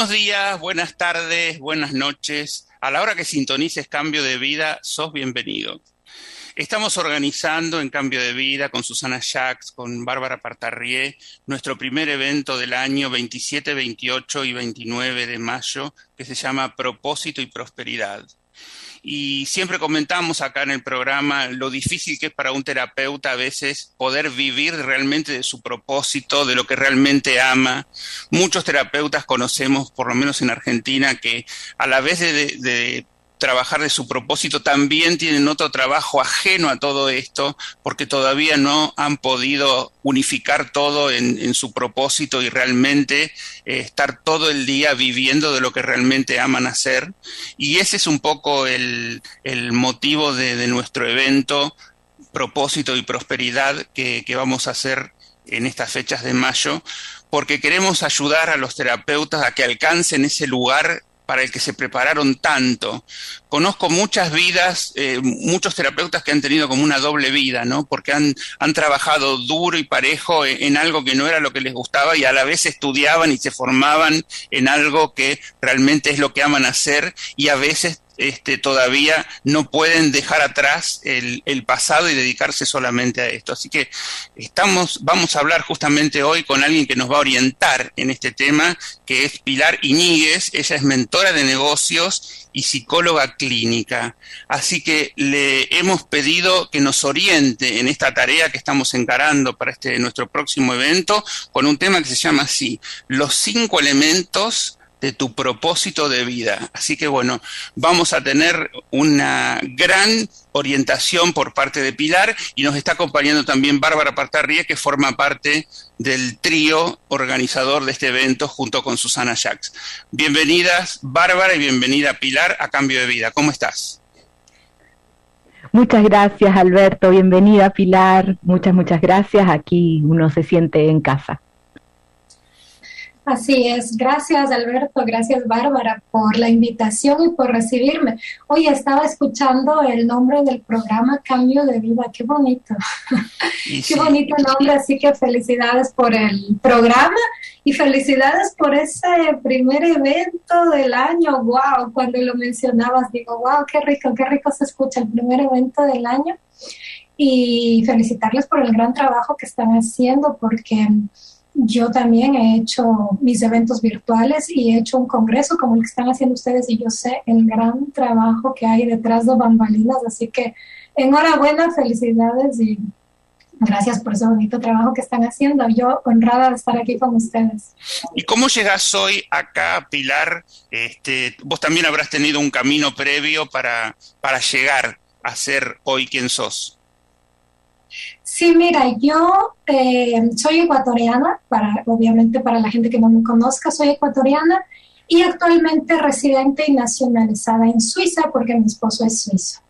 Buenos días, buenas tardes, buenas noches. A la hora que sintonices Cambio de Vida, sos bienvenido. Estamos organizando en Cambio de Vida con Susana Jacques, con Bárbara Partarrié, nuestro primer evento del año 27, 28 y 29 de mayo, que se llama Propósito y Prosperidad. Y siempre comentamos acá en el programa lo difícil que es para un terapeuta a veces poder vivir realmente de su propósito, de lo que realmente ama. Muchos terapeutas conocemos, por lo menos en Argentina, que a la vez de, trabajar de su propósito, también tienen otro trabajo ajeno a todo esto, porque todavía no han podido unificar todo en, su propósito y realmente eh, estar todo el día viviendo de lo que realmente aman hacer. Y ese es un poco el, motivo de, nuestro evento, propósito y prosperidad que, que vamos a hacer en estas fechas de mayo, porque queremos ayudar a los terapeutas a que alcancen ese lugar para el que se prepararon tanto. Conozco muchas vidas, eh, muchos terapeutas que han tenido como una doble vida, ¿no? Porque han, han trabajado duro y parejo en, en, algo que no era lo que les gustaba y a la vez estudiaban y se formaban en algo que realmente es lo que aman hacer y a veces este, todavía no pueden dejar atrás el, pasado y dedicarse solamente a esto. Así que estamos, vamos a hablar justamente hoy con alguien que nos va a orientar en este tema, que es Pilar Iñiguez. Ella es mentora de negocios y psicóloga clínica. Así que le hemos pedido que nos oriente en esta tarea que estamos encarando para este nuestro próximo evento con un tema que se llama así, los cinco elementos de tu propósito de vida. Así que bueno, vamos a tener una gran orientación por parte de Pilar y nos está acompañando también Bárbara Partarría, que forma parte del trío organizador de este evento junto con Susana Jacques. Bienvenidas Bárbara y bienvenida Pilar a Cambio de Vida. ¿Cómo estás? Muchas gracias Alberto, bienvenida Pilar, muchas, muchas gracias. Aquí uno se siente en casa. Así es, gracias Alberto, gracias Bárbara por la invitación y por recibirme. Hoy estaba escuchando el nombre del programa Cambio de Vida, qué bonito, qué bonito nombre, así que felicidades por el programa y felicidades por ese primer evento del año, wow, cuando lo mencionabas digo, wow, qué rico, qué rico se escucha el primer evento del año. Y felicitarles por el gran trabajo que están haciendo porque yo también he hecho mis eventos virtuales y he hecho un congreso como el que están haciendo ustedes y yo sé el gran trabajo que hay detrás de bambalinas, así que enhorabuena, felicidades y gracias por ese bonito trabajo que están haciendo. Yo honrada de estar aquí con ustedes. ¿Y cómo llegas hoy acá, Pilar? Este, vos también habrás tenido un camino previo para, para llegar a ser hoy quien sos. Sí, mira, yo eh, soy ecuatoriana, para, obviamente para la gente que no me conozca, soy ecuatoriana y actualmente residente y nacionalizada en Suiza porque mi esposo es suizo.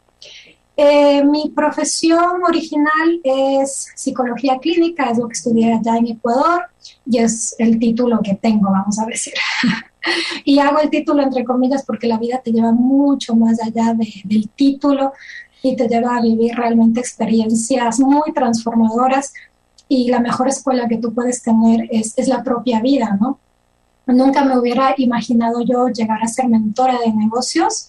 Eh, mi profesión original es psicología clínica, es lo que estudié allá en Ecuador y es el título que tengo, vamos a decir. y hago el título entre comillas porque la vida te lleva mucho más allá del título y te lleva a vivir realmente experiencias muy transformadoras y la mejor escuela que tú puedes tener es, es la propia vida, ¿no? Nunca me hubiera imaginado yo llegar a ser mentora de negocios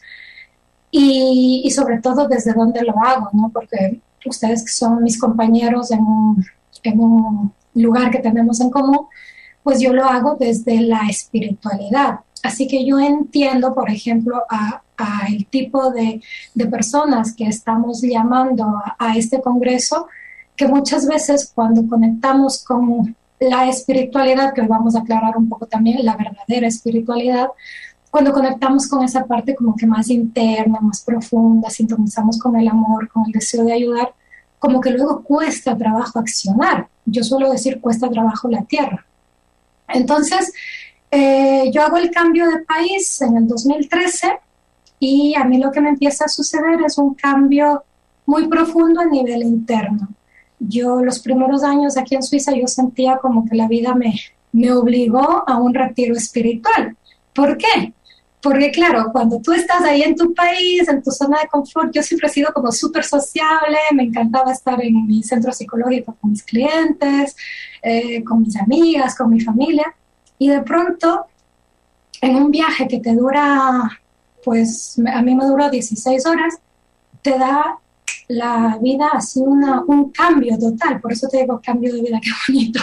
y, sobre todo desde dónde lo hago, ¿no? Porque ustedes que son mis compañeros en un, en un lugar que tenemos en común, pues yo lo hago desde la espiritualidad. Así que yo entiendo, por ejemplo, a, el tipo de, personas que estamos llamando a, a, este congreso, que muchas veces cuando conectamos con la espiritualidad, que hoy vamos a aclarar un poco también, la verdadera espiritualidad, cuando conectamos con esa parte como que más interna, más profunda, sintonizamos con el amor, con el deseo de ayudar, como que luego cuesta trabajo accionar. Yo suelo decir cuesta trabajo la tierra. Entonces, eh, yo hago el cambio de país en el 2013 y a mí lo que me empieza a suceder es un cambio muy profundo a nivel interno yo los primeros años aquí en Suiza yo sentía como que la vida me, me obligó a un retiro espiritual. ¿Por qué? Porque claro, cuando tú estás ahí en tu país, en tu zona de confort, yo siempre he sido como súper sociable, me encantaba estar en mi centro psicológico con mis clientes, eh, con mis amigas, con mi familia, y de pronto, en un viaje que te dura, pues a mí me duró 16 horas, te da la vida sido una, un cambio total, por eso te digo cambio de vida, qué bonito.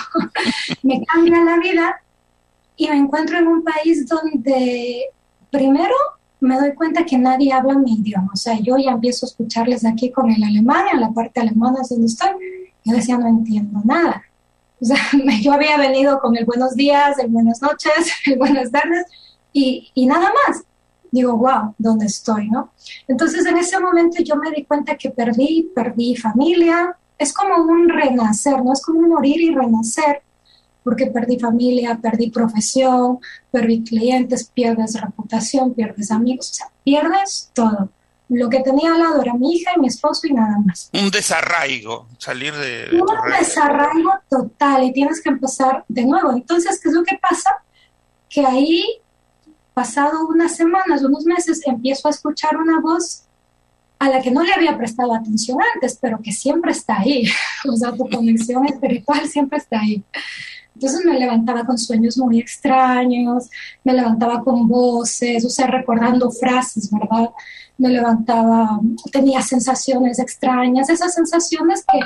me cambia la vida y me encuentro en un país donde primero me doy cuenta que nadie habla mi idioma, o sea, yo ya empiezo a escucharles aquí con el alemán, en la parte alemana es donde estoy, yo decía, no entiendo nada. O sea, yo había venido con el buenos días, el buenas noches, el buenas tardes y, y nada más digo, wow, ¿dónde estoy? ¿no? Entonces en ese momento yo me di cuenta que perdí, perdí familia, es como un renacer, ¿no? Es como un morir y renacer, porque perdí familia, perdí profesión, perdí clientes, pierdes reputación, pierdes amigos, o sea, pierdes todo. Lo que tenía al lado era mi hija y mi esposo y nada más. Un desarraigo, salir de... un desarraigo total y tienes que empezar de nuevo. Entonces, ¿qué es lo que pasa? Que ahí pasado unas semanas, unos meses, empiezo a escuchar una voz a la que no le había prestado atención antes, pero que siempre está ahí. O sea, tu conexión espiritual siempre está ahí. Entonces me levantaba con sueños muy extraños, me levantaba con voces, o sea, recordando frases, ¿verdad? Me levantaba, tenía sensaciones extrañas, esas sensaciones que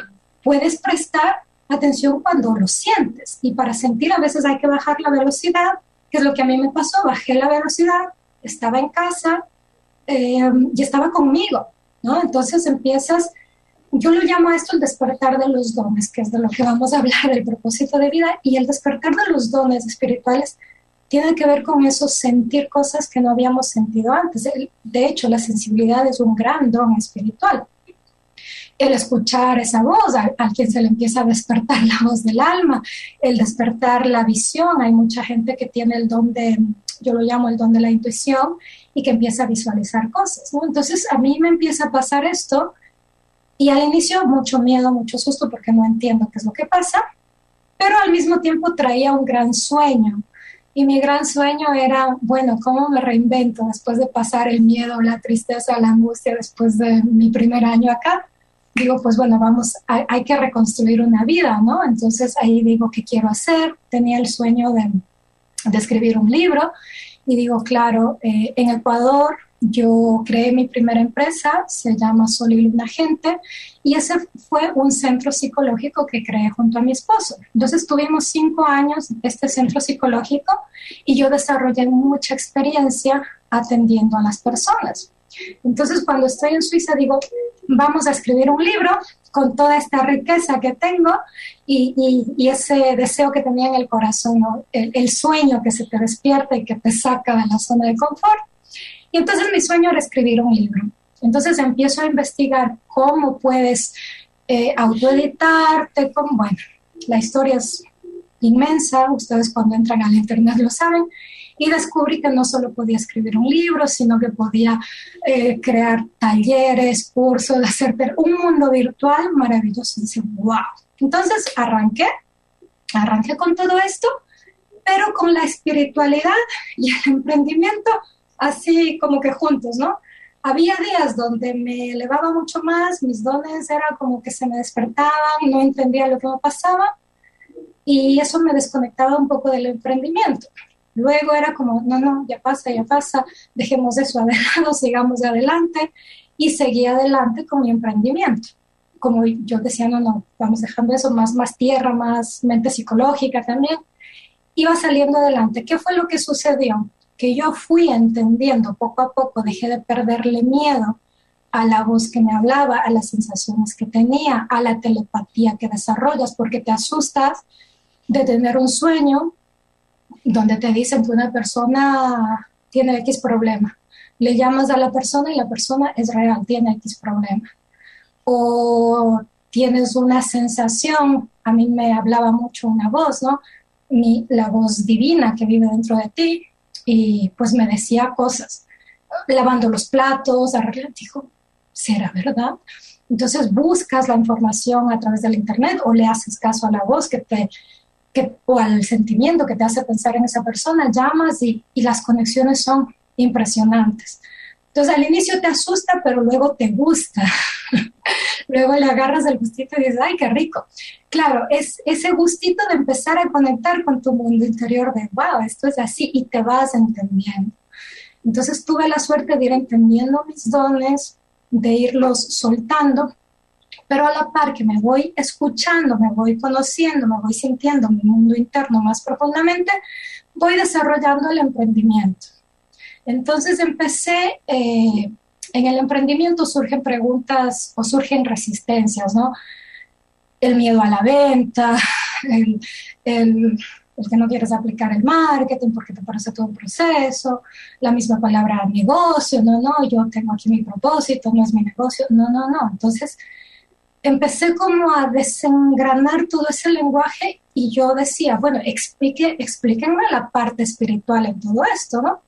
puedes prestar atención cuando lo sientes. Y para sentir a veces hay que bajar la velocidad ¿Qué es lo que a mí me pasó? Bajé la velocidad, estaba en casa eh, y estaba conmigo, ¿no? Entonces empiezas, yo lo llamo a esto el despertar de los dones, que es de lo que vamos a hablar, el propósito de vida, y el despertar de los dones espirituales tiene que ver con eso, sentir cosas que no habíamos sentido antes. De hecho, la sensibilidad es un gran don espiritual el escuchar esa voz, a, quien se le empieza a despertar la voz del alma, el despertar la visión. Hay mucha gente que tiene el don de, yo lo llamo el don de la intuición, y que empieza a visualizar cosas. Entonces a mí me empieza a pasar esto y al inicio mucho miedo, mucho susto porque no entiendo qué es lo que pasa, pero al mismo tiempo traía un gran sueño. Y mi gran sueño era, bueno, ¿cómo me reinvento después de pasar el miedo, la tristeza, la angustia después de mi primer año acá? digo, pues bueno, vamos, hay, que reconstruir una vida, ¿no? Entonces ahí digo, ¿qué quiero hacer? Tenía el sueño de, escribir un libro y digo, claro, eh, en Ecuador yo creé mi primera empresa, se llama Sol y Luna Gente, y ese fue un centro psicológico que creé junto a mi esposo. Entonces tuvimos cinco años este centro psicológico y yo desarrollé mucha experiencia atendiendo a las personas. Entonces, cuando estoy en Suiza, digo, vamos a escribir un libro con toda esta riqueza que tengo y, ese deseo que tenía en el corazón, el, sueño que se te despierta y que te saca de la zona de confort. Y entonces mi sueño era escribir un libro. Entonces empiezo a investigar cómo puedes eh, autoeditarte, cómo, bueno, la historia es inmensa, ustedes cuando entran al internet lo saben, y descubrí que no solo podía escribir un libro, sino que podía eh, crear talleres, cursos, hacer un mundo virtual maravilloso. Y dije, wow. Entonces arranqué, arranqué con todo esto, pero con la espiritualidad y el emprendimiento así como que juntos, ¿no? Había días donde me elevaba mucho más, mis dones eran como que se me despertaban, no entendía lo que me pasaba y eso me desconectaba un poco del emprendimiento. Luego era como, no, no, ya pasa, ya pasa, dejemos eso adelante, sigamos adelante y seguí adelante con mi emprendimiento. Como yo decía, no, no, vamos dejando eso, más, más tierra, más mente psicológica también. Iba saliendo adelante. ¿Qué fue lo que sucedió? Que yo fui entendiendo poco a poco, dejé de perderle miedo a la voz que me hablaba, a las sensaciones que tenía, a la telepatía que desarrollas, porque te asustas de tener un sueño donde te dicen que una persona tiene X problema. Le llamas a la persona y la persona es real, tiene X problema. O tienes una sensación, a mí me hablaba mucho una voz, ¿no? Mi, la voz divina que vive dentro de ti y pues me decía cosas, lavando los platos, arreglando, dijo, ¿será verdad? Entonces buscas la información a través del Internet o le haces caso a la voz que te, que, o al sentimiento que te hace pensar en esa persona, llamas y, y las conexiones son impresionantes. Entonces al inicio te asusta, pero luego te gusta. luego le agarras el gustito y dices, ay, qué rico. Claro, es ese gustito de empezar a conectar con tu mundo interior de, wow, esto es así y te vas entendiendo. Entonces tuve la suerte de ir entendiendo mis dones, de irlos soltando, pero a la par que me voy escuchando, me voy conociendo, me voy sintiendo mi mundo interno más profundamente, voy desarrollando el emprendimiento. Entonces empecé, eh, en el emprendimiento surgen preguntas o surgen resistencias, ¿no? El miedo a la venta, el, el el que no quieres aplicar el marketing porque te parece todo un proceso, la misma palabra negocio, no, no, yo tengo aquí mi propósito, no es mi negocio, no, no, no. Entonces empecé como a desengranar todo ese lenguaje y yo decía, bueno, explique, explíquenme la parte espiritual en todo esto, ¿no?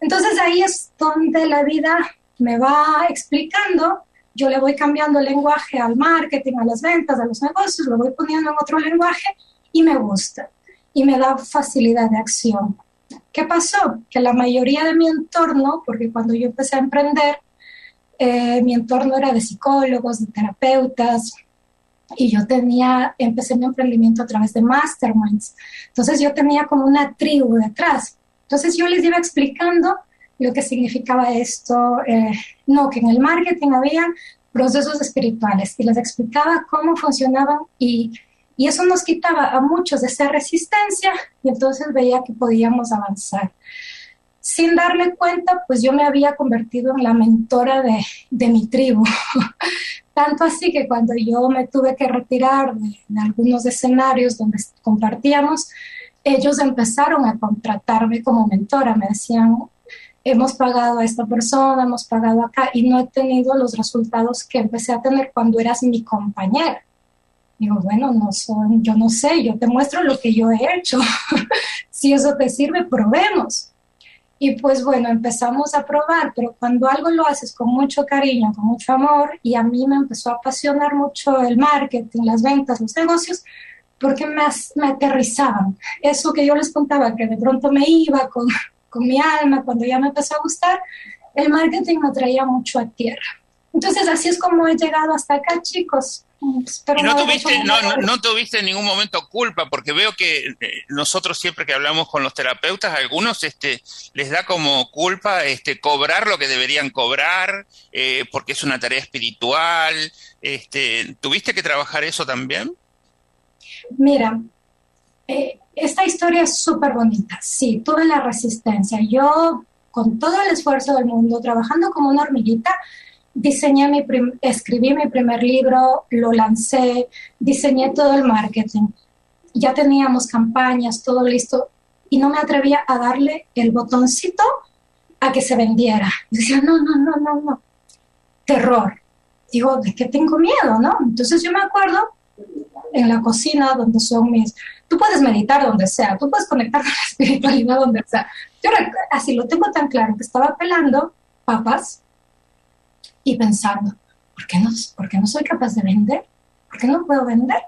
Entonces ahí es donde la vida me va explicando, yo le voy cambiando el lenguaje al marketing, a las ventas, a los negocios, lo voy poniendo en otro lenguaje y me gusta y me da facilidad de acción. ¿Qué pasó? Que la mayoría de mi entorno, porque cuando yo empecé a emprender, eh, mi entorno era de psicólogos, de terapeutas, y yo tenía, empecé mi emprendimiento a través de masterminds. Entonces yo tenía como una tribu detrás. Entonces yo les iba explicando lo que significaba esto, eh, no, que en el marketing había procesos espirituales y les explicaba cómo funcionaban y y eso nos quitaba a muchos de esa resistencia y entonces veía que podíamos avanzar. Sin darme cuenta, pues yo me había convertido en la mentora de, de mi tribu. Tanto así que cuando yo me tuve que retirar de, de algunos escenarios donde compartíamos, ellos empezaron a contratarme como mentora. Me decían, hemos pagado a esta persona, hemos pagado acá y no he tenido los resultados que empecé a tener cuando eras mi compañera. Digo, bueno, no son, yo no sé, yo te muestro lo que yo he hecho. si eso te sirve, probemos. Y pues bueno, empezamos a probar, pero cuando algo lo haces con mucho cariño, con mucho amor, y a mí me empezó a apasionar mucho el marketing, las ventas, los negocios, porque me, me aterrizaban. Eso que yo les contaba, que de pronto me iba con, con mi alma, cuando ya me empezó a gustar, el marketing me traía mucho a tierra. Entonces así es como he llegado hasta acá, chicos. y no, tuviste, no, tuviste en ningún momento culpa, porque veo que eh, nosotros siempre que hablamos con los terapeutas, algunos este, les da como culpa este, cobrar lo que deberían cobrar, eh, porque es una tarea espiritual. Este, ¿Tuviste que trabajar eso también? Mira, eh, esta historia es súper bonita. Sí, tuve la resistencia. Yo, con todo el esfuerzo del mundo, trabajando como una hormiguita, diseñé mi escribí mi primer libro, lo lancé, diseñé todo el marketing. Ya teníamos campañas, todo listo, y no me atrevía a darle el botoncito a que se vendiera. Decía, no, no, no, no, no. Terror. Digo, ¿de qué tengo miedo, no? Entonces yo me acuerdo en la cocina donde son mis... Tú puedes meditar donde sea, tú puedes conectar con la espiritualidad donde sea. Yo así lo tengo tan claro que estaba pelando papas y pensando, ¿por qué, no, ¿por qué no soy capaz de vender? ¿Por qué no puedo vender?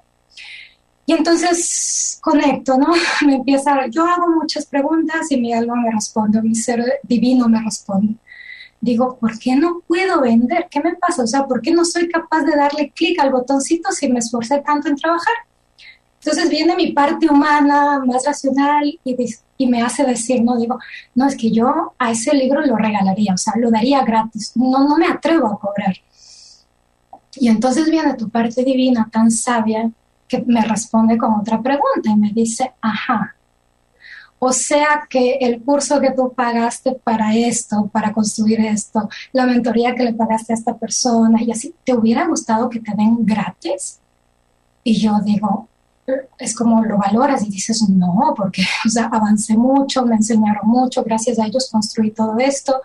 Y entonces conecto, ¿no? Me empieza, yo hago muchas preguntas y mi alma me responde, mi ser divino me responde. Digo, ¿por qué no puedo vender? ¿Qué me pasa? O sea, ¿por qué no soy capaz de darle clic al botoncito si me esforcé tanto en trabajar? Entonces viene mi parte humana, más racional, y, y me hace decir, no digo, no, es que yo a ese libro lo regalaría, o sea, lo daría gratis, no, no me atrevo a cobrar. Y entonces viene tu parte divina tan sabia que me responde con otra pregunta y me dice, ajá, o sea que el curso que tú pagaste para esto, para construir esto, la mentoría que le pagaste a esta persona y así, ¿te hubiera gustado que te den gratis? Y yo digo, es como lo valoras y dices, no, porque o sea, avancé mucho, me enseñaron mucho, gracias a ellos construí todo esto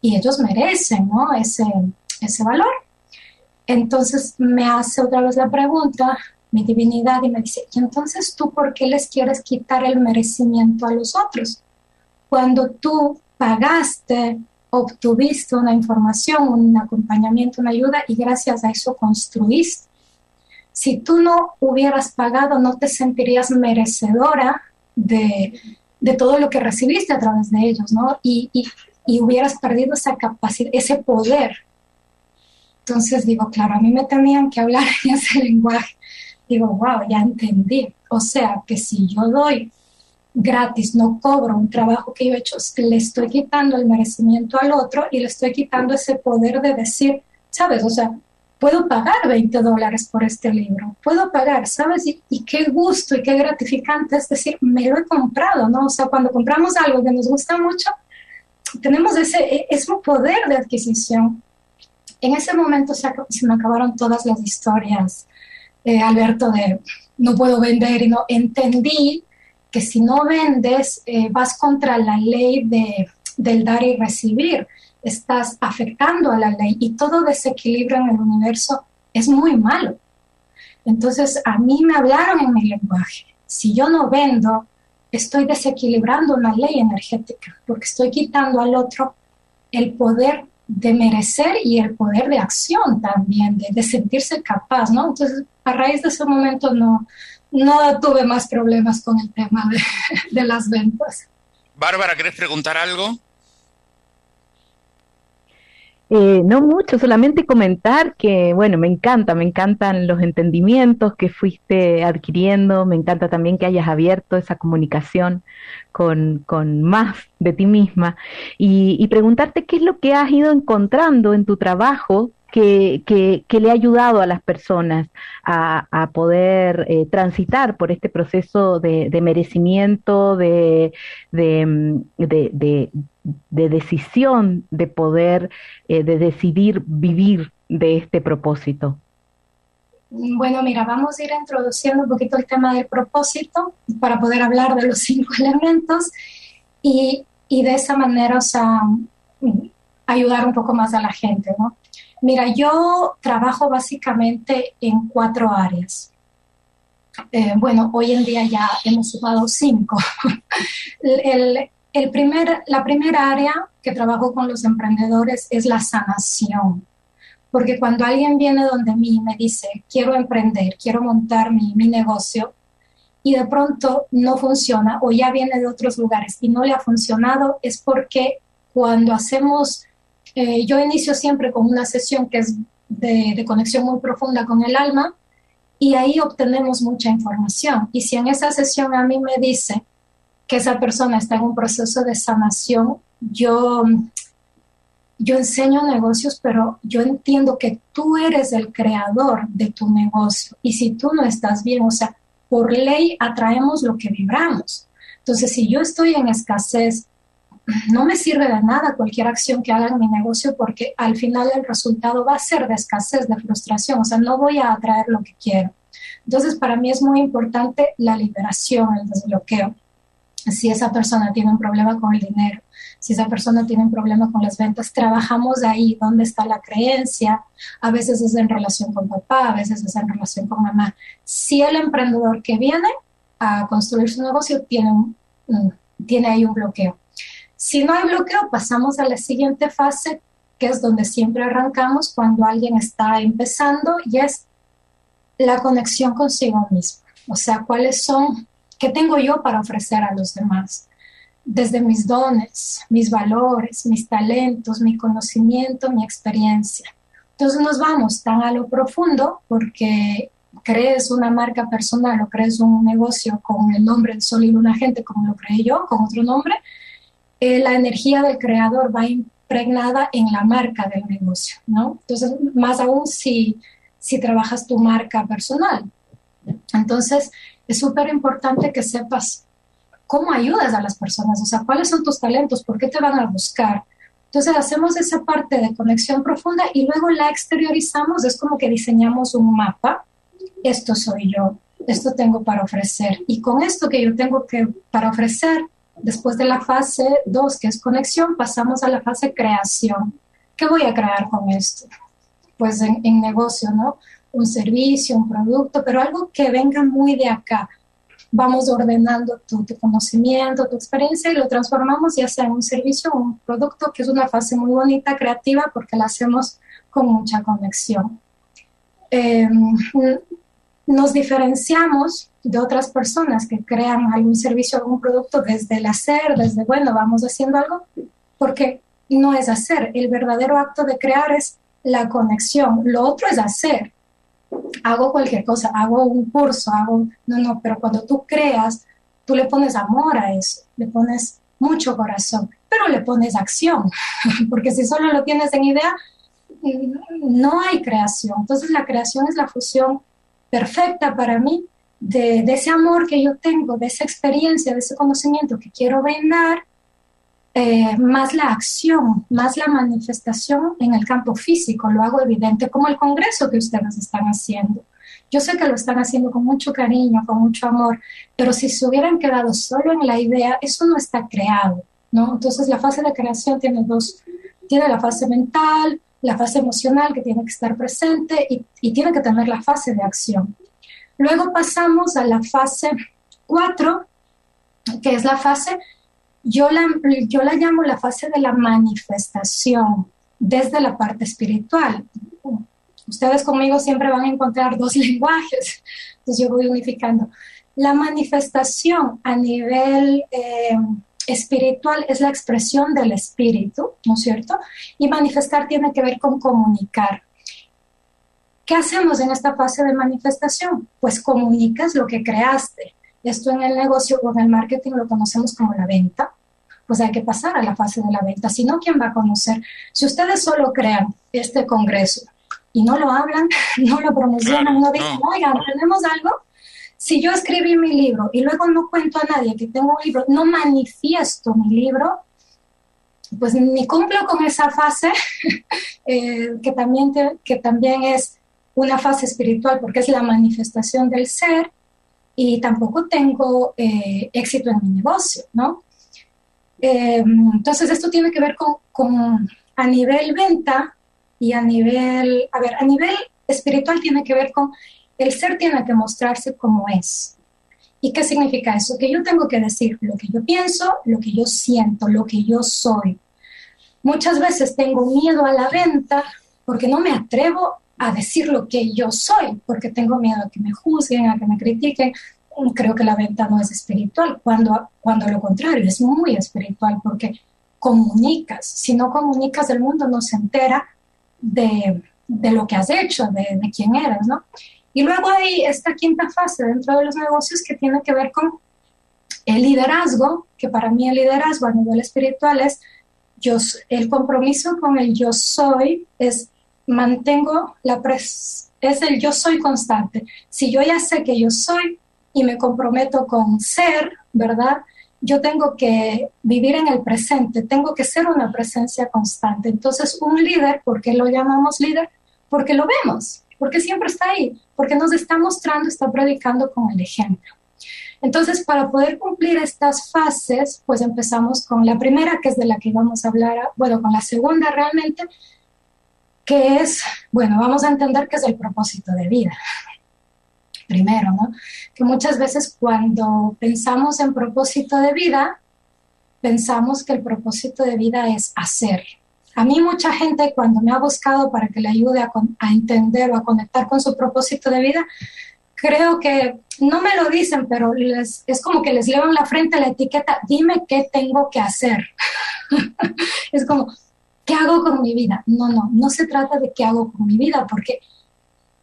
y ellos merecen ¿no? ese, ese valor. Entonces me hace otra vez la pregunta, mi divinidad, y me dice, ¿y entonces tú por qué les quieres quitar el merecimiento a los otros? Cuando tú pagaste, obtuviste una información, un acompañamiento, una ayuda, y gracias a eso construiste si tú no hubieras pagado, no te sentirías merecedora de, todo lo que recibiste a través de ellos, ¿no? Y, y, hubieras perdido esa capacidad, ese poder. Entonces digo, claro, a mí me tenían que hablar en ese lenguaje. Digo, wow, ya entendí. O sea, que si yo doy gratis, no cobro un trabajo que yo he hecho, le estoy quitando el merecimiento al otro y le estoy quitando ese poder de decir, ¿sabes? O sea, puedo pagar 20 dólares por este libro, puedo pagar, ¿sabes? Y, qué gusto y qué gratificante es decir, me lo he comprado, ¿no? O sea, cuando compramos algo que nos gusta mucho, tenemos ese, e, es un poder de adquisición. En ese momento se, me acabaron todas las historias, eh, Alberto, de no puedo vender y no entendí que si no vendes eh, vas contra la ley de, del dar y recibir estás afectando a la ley y todo desequilibrio en el universo es muy malo. Entonces, a mí me hablaron en mi lenguaje. Si yo no vendo, estoy desequilibrando una ley energética, porque estoy quitando al otro el poder de merecer y el poder de acción también, de, sentirse capaz, ¿no? Entonces, a raíz de ese momento no, no tuve más problemas con el tema de, de las ventas. Bárbara, ¿querés preguntar algo? Eh, no mucho, solamente comentar que, bueno, me encanta, me encantan los entendimientos que fuiste adquiriendo, me encanta también que hayas abierto esa comunicación con, con más de ti misma. Y, y preguntarte qué es lo que has ido encontrando en tu trabajo que, que, le ha ayudado a las personas a, a poder eh, transitar por este proceso de, de merecimiento, de, de, mm, de, decisión, de poder, eh, de decidir vivir de este propósito. Bueno, mira, vamos a ir introduciendo un poquito el tema del propósito para poder hablar de los cinco elementos y, y de esa manera, o ayudar un poco más a la gente, ¿no? Mira, yo trabajo básicamente en cuatro áreas. Eh, bueno, hoy en día ya hemos sumado cinco. el, primer, la primera área que trabajo con los emprendedores es la sanación. Porque cuando alguien viene donde mí y me dice, quiero emprender, quiero montar mi, mi negocio, y de pronto no funciona o ya viene de otros lugares y no le ha funcionado, es porque cuando hacemos eh, yo inicio siempre con una sesión que es de, conexión muy profunda con el alma y ahí obtenemos mucha información. Y si en esa sesión a mí me dice que esa persona está en un proceso de sanación, yo, yo enseño negocios, pero yo entiendo que tú eres el creador de tu negocio. Y si tú no estás bien, o sea, por ley atraemos lo que vibramos. Entonces, si yo estoy en escasez, no me sirve de nada cualquier acción que haga en mi negocio porque al final el resultado va a ser de escasez, de frustración, o sea, no voy a atraer lo que quiero. Entonces, para mí es muy importante la liberación, el desbloqueo. Si esa persona tiene un problema con el dinero, si esa persona tiene un problema con las ventas, trabajamos ahí, dónde está la creencia. A veces es en relación con papá, a veces es en relación con mamá. Si el emprendedor que viene a construir su negocio tiene, tiene ahí un bloqueo. Si no hay bloqueo, pasamos a la siguiente fase, que es donde siempre arrancamos cuando alguien está empezando y es la conexión consigo mismo. O sea, cuáles son, qué tengo yo para ofrecer a los demás, desde mis dones, mis valores, mis talentos, mi conocimiento, mi experiencia. Entonces nos vamos tan a lo profundo porque crees una marca personal o crees un negocio con el nombre de Sol y Luna Gente, como lo creé yo, con otro nombre, eh, la energía del creador va impregnada en la marca del negocio, ¿no? Entonces, más aún si, si trabajas tu marca personal. Entonces, es súper importante que sepas cómo ayudas a las personas, o sea, cuáles son tus talentos, por qué te van a buscar. Entonces hacemos esa parte de conexión profunda y luego la exteriorizamos, es como que diseñamos un mapa esto soy yo, esto tengo para ofrecer. Y con esto que yo tengo que para ofrecer, después de la fase 2, que es conexión, pasamos a la fase creación. ¿Qué voy a crear con esto? Pues en, negocio, ¿no? Un servicio, un producto, pero algo que venga muy de acá. Vamos ordenando tu, tu conocimiento, tu experiencia y lo transformamos ya sea en un servicio o un producto, que es una fase muy bonita, creativa, porque la hacemos con mucha conexión. Eh, nos diferenciamos de otras personas que crean algún servicio, algún producto desde el hacer, desde, bueno, vamos haciendo algo, porque no es hacer. El verdadero acto de crear es la conexión. Lo otro es hacer. Hago cualquier cosa, hago un curso, hago, no, no, pero cuando tú creas, tú le pones amor a eso, le pones mucho corazón, pero le pones acción, porque si solo lo tienes en idea, no hay creación. Entonces la creación es la fusión perfecta para mí de, ese amor que yo tengo, de esa experiencia, de ese conocimiento que quiero brindar, eh, más la acción, más la manifestación en el campo físico, lo hago evidente, como el congreso que ustedes están haciendo. Yo sé que lo están haciendo con mucho cariño, con mucho amor, pero si se hubieran quedado solo en la idea, eso no está creado, ¿no? Entonces la fase de creación tiene dos, tiene la fase mental, la fase emocional que tiene que estar presente y, tiene que tener la fase de acción. Luego pasamos a la fase 4, que es la fase, yo la, yo la llamo la fase de la manifestación desde la parte espiritual. Ustedes conmigo siempre van a encontrar dos lenguajes, entonces yo voy unificando. La manifestación a nivel eh, espiritual es la expresión del espíritu, ¿no es cierto? Y manifestar tiene que ver con comunicar. ¿Qué hacemos en esta fase de manifestación? Pues comunicas lo que creaste. Esto en el negocio o en el marketing lo conocemos como la venta. Pues hay que pasar a la fase de la venta. Si no, ¿quién va a conocer? Si ustedes solo crean este congreso y no lo hablan, no lo promocionan, no dicen, oigan, tenemos algo, si yo escribí mi libro y luego no cuento a nadie que tengo un libro, no manifiesto mi libro, pues ni cumplo con esa fase, eh, que, también que también es una fase espiritual porque es la manifestación del ser, y tampoco tengo eh, éxito en mi negocio, ¿no? Eh, entonces esto tiene que ver con, con, a nivel venta y a nivel, a ver, a nivel espiritual tiene que ver con el ser tiene que mostrarse como es. ¿Y qué significa eso? Que yo tengo que decir lo que yo pienso, lo que yo siento, lo que yo soy. Muchas veces tengo miedo a la venta porque no me atrevo a decir lo que yo soy, porque tengo miedo a que me juzguen, a que me critiquen. Creo que la venta no es espiritual, cuando, cuando lo contrario, es muy espiritual, porque comunicas. Si no comunicas, el mundo no se entera de, lo que has hecho, de, de quién eres, ¿no? Y luego hay esta quinta fase dentro de los negocios que tiene que ver con el liderazgo, que para mí el liderazgo a nivel espiritual es yo, el compromiso con el yo soy, es mantengo la pres es el yo soy constante. Si yo ya sé que yo soy y me comprometo con ser, ¿verdad? Yo tengo que vivir en el presente, tengo que ser una presencia constante. Entonces, un líder, ¿por qué lo llamamos líder? Porque lo vemos, porque siempre está ahí, porque nos está mostrando, está predicando con el ejemplo. Entonces, para poder cumplir estas fases, pues empezamos con la primera, que es de la que vamos a hablar, bueno, con la segunda realmente, que es, bueno, vamos a entender que es el propósito de vida. Primero, ¿no? Que muchas veces cuando pensamos en propósito de vida, pensamos que el propósito de vida es hacer, a mí mucha gente cuando me ha buscado para que le ayude a, entender o a conectar con su propósito de vida, creo que no me lo dicen, pero es como que les llevan la frente la etiqueta, dime qué tengo que hacer. es como, ¿qué hago con mi vida? No, no, no se trata de qué hago con mi vida, porque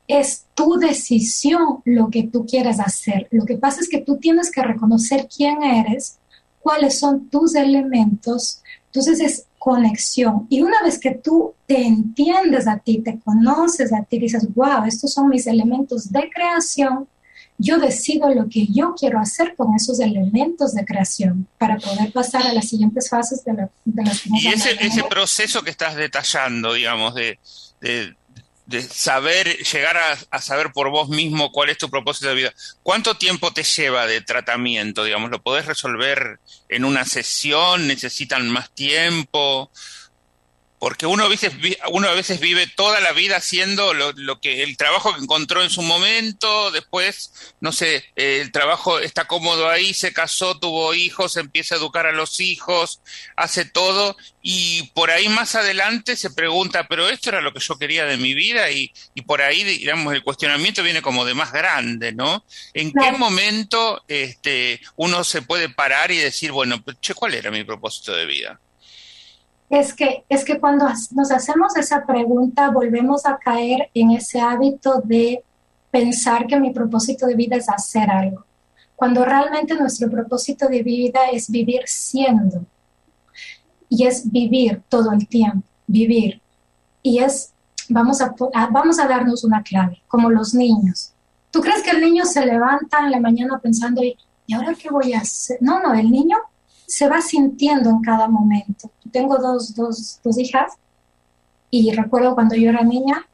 es tu decisión lo que tú quieres hacer. Lo que pasa es que tú tienes que reconocer quién eres, cuáles son tus elementos. Entonces es conexión. Y una vez que tú te entiendes a ti, te conoces a ti, dices, wow, estos son mis elementos de creación, yo decido lo que yo quiero hacer con esos elementos de creación para poder pasar a las siguientes fases de, la, de las Y ese, ese proceso que estás detallando, digamos, de, de, de saber, llegar a, saber por vos mismo cuál es tu propósito de vida, ¿cuánto tiempo te lleva de tratamiento? Digamos, ¿lo podés resolver en una sesión? ¿Necesitan más tiempo? Porque uno a veces, uno a veces vive toda la vida haciendo lo, que el trabajo que encontró en su momento, después, no sé, el trabajo está cómodo ahí, se casó, tuvo hijos, empieza a educar a los hijos, hace todo y por ahí más adelante se pregunta, pero esto era lo que yo quería de mi vida y, y por ahí, digamos, el cuestionamiento viene como de más grande, ¿no? ¿En qué momento este, uno se puede parar y decir, bueno, che, ¿cuál era mi propósito de vida? Es que, es que cuando nos hacemos esa pregunta volvemos a caer en ese hábito de pensar que mi propósito de vida es hacer algo, cuando realmente nuestro propósito de vida es vivir siendo y es vivir todo el tiempo, vivir. Y es, vamos a, vamos a darnos una clave, como los niños. ¿Tú crees que el niño se levanta en la mañana pensando, ¿y ahora qué voy a hacer? No, no, el niño se va sintiendo en cada momento. Tengo dos, dos, dos hijas y recuerdo cuando yo era niña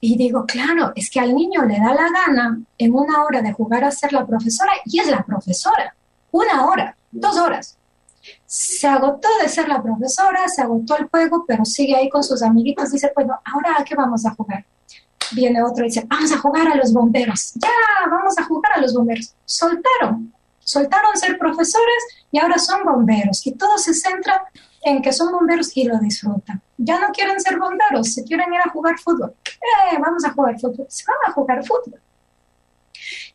y digo, claro, es que al niño le da la gana en una hora de jugar a ser la profesora y es la profesora. Una hora, dos horas. Se agotó de ser la profesora, se agotó el juego, pero sigue ahí con sus amiguitos. Dice, bueno, ahora a qué vamos a jugar. Viene otro y dice, vamos a jugar a los bomberos. Ya, vamos a jugar a los bomberos. Soltaron soltaron ser profesores y ahora son bomberos. Y todo se centra en que son bomberos y lo disfrutan. Ya no quieren ser bomberos, se quieren ir a jugar fútbol. Eh, vamos a jugar fútbol. Se van a jugar fútbol.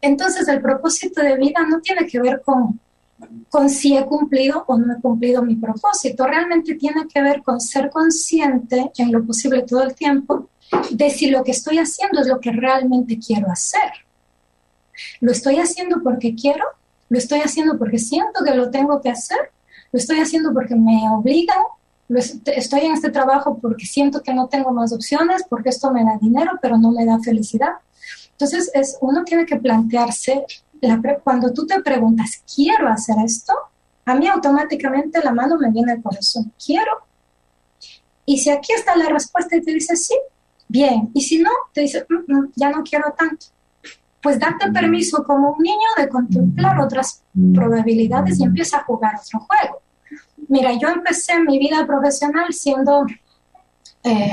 Entonces el propósito de vida no tiene que ver con, con si he cumplido o no he cumplido mi propósito. Realmente tiene que ver con ser consciente en lo posible todo el tiempo de si lo que estoy haciendo es lo que realmente quiero hacer. ¿Lo estoy haciendo porque quiero lo estoy haciendo porque siento que lo tengo que hacer, lo estoy haciendo porque me obligan, estoy en este trabajo porque siento que no tengo más opciones, porque esto me da dinero, pero no me da felicidad. Entonces, es, uno tiene que plantearse, cuando tú te preguntas, ¿quiero hacer esto? A mí automáticamente la mano me viene al corazón, quiero. Y si aquí está la respuesta y te dice sí, bien. Y si no, te dice, mm, mm, ya no quiero tanto pues date permiso como un niño de contemplar otras probabilidades y empieza a jugar otro juego. Mira, yo empecé mi vida profesional siendo, eh,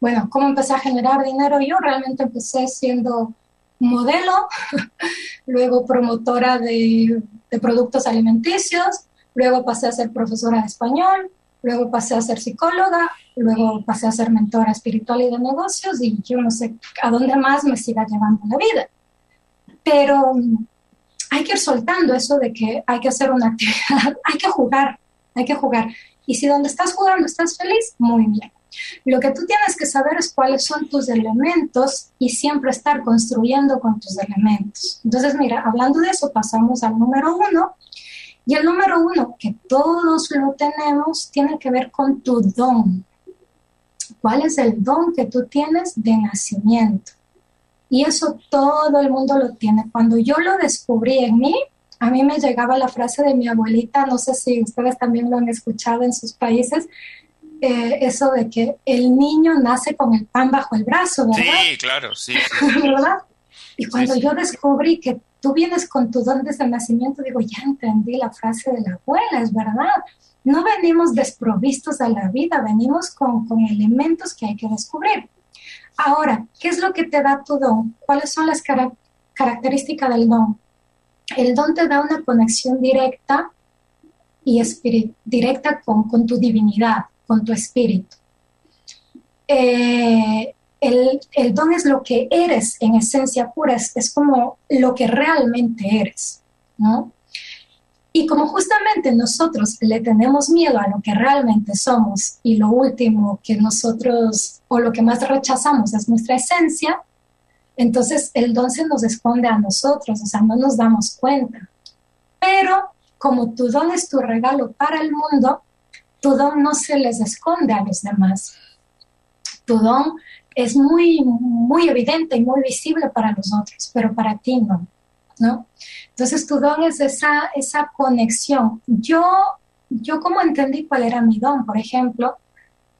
bueno, ¿cómo empecé a generar dinero? Yo realmente empecé siendo modelo, luego promotora de, de productos alimenticios, luego pasé a ser profesora de español, luego pasé a ser psicóloga, luego pasé a ser mentora espiritual y de negocios y yo no sé a dónde más me siga llevando la vida. Pero hay que ir soltando eso de que hay que hacer una actividad, hay que jugar, hay que jugar. Y si donde estás jugando estás feliz, muy bien. Lo que tú tienes que saber es cuáles son tus elementos y siempre estar construyendo con tus elementos. Entonces, mira, hablando de eso, pasamos al número uno. Y el número uno, que todos lo tenemos, tiene que ver con tu don. ¿Cuál es el don que tú tienes de nacimiento? Y eso todo el mundo lo tiene. Cuando yo lo descubrí en mí, a mí me llegaba la frase de mi abuelita, no sé si ustedes también lo han escuchado en sus países, eh, eso de que el niño nace con el pan bajo el brazo, ¿verdad? Sí, claro, sí. ¿Verdad? Y cuando yo descubrí que tú vienes con tu don desde el nacimiento, digo, ya entendí la frase de la abuela, es verdad. No venimos desprovistos a la vida, venimos con, con elementos que hay que descubrir. Ahora, ¿qué es lo que te da tu don? ¿Cuáles son las características del don? El don te da una conexión directa y directa con, tu divinidad, con tu espíritu. Eh, el, don es lo que eres en esencia pura, es, es, como lo que realmente eres, ¿no? Y como justamente nosotros le tenemos miedo a lo que realmente somos y lo último que nosotros o lo que más rechazamos es nuestra esencia, Entonces el don se nos esconde a nosotros, o sea, no nos damos cuenta. Pero como tu don es tu regalo para el mundo, tu don no se les esconde a los demás. Tu don es muy, muy evidente y muy visible para los otros, pero para ti no, Entonces tu don es esa, esa conexión. Yo, yo como entendí cuál era mi don, por ejemplo,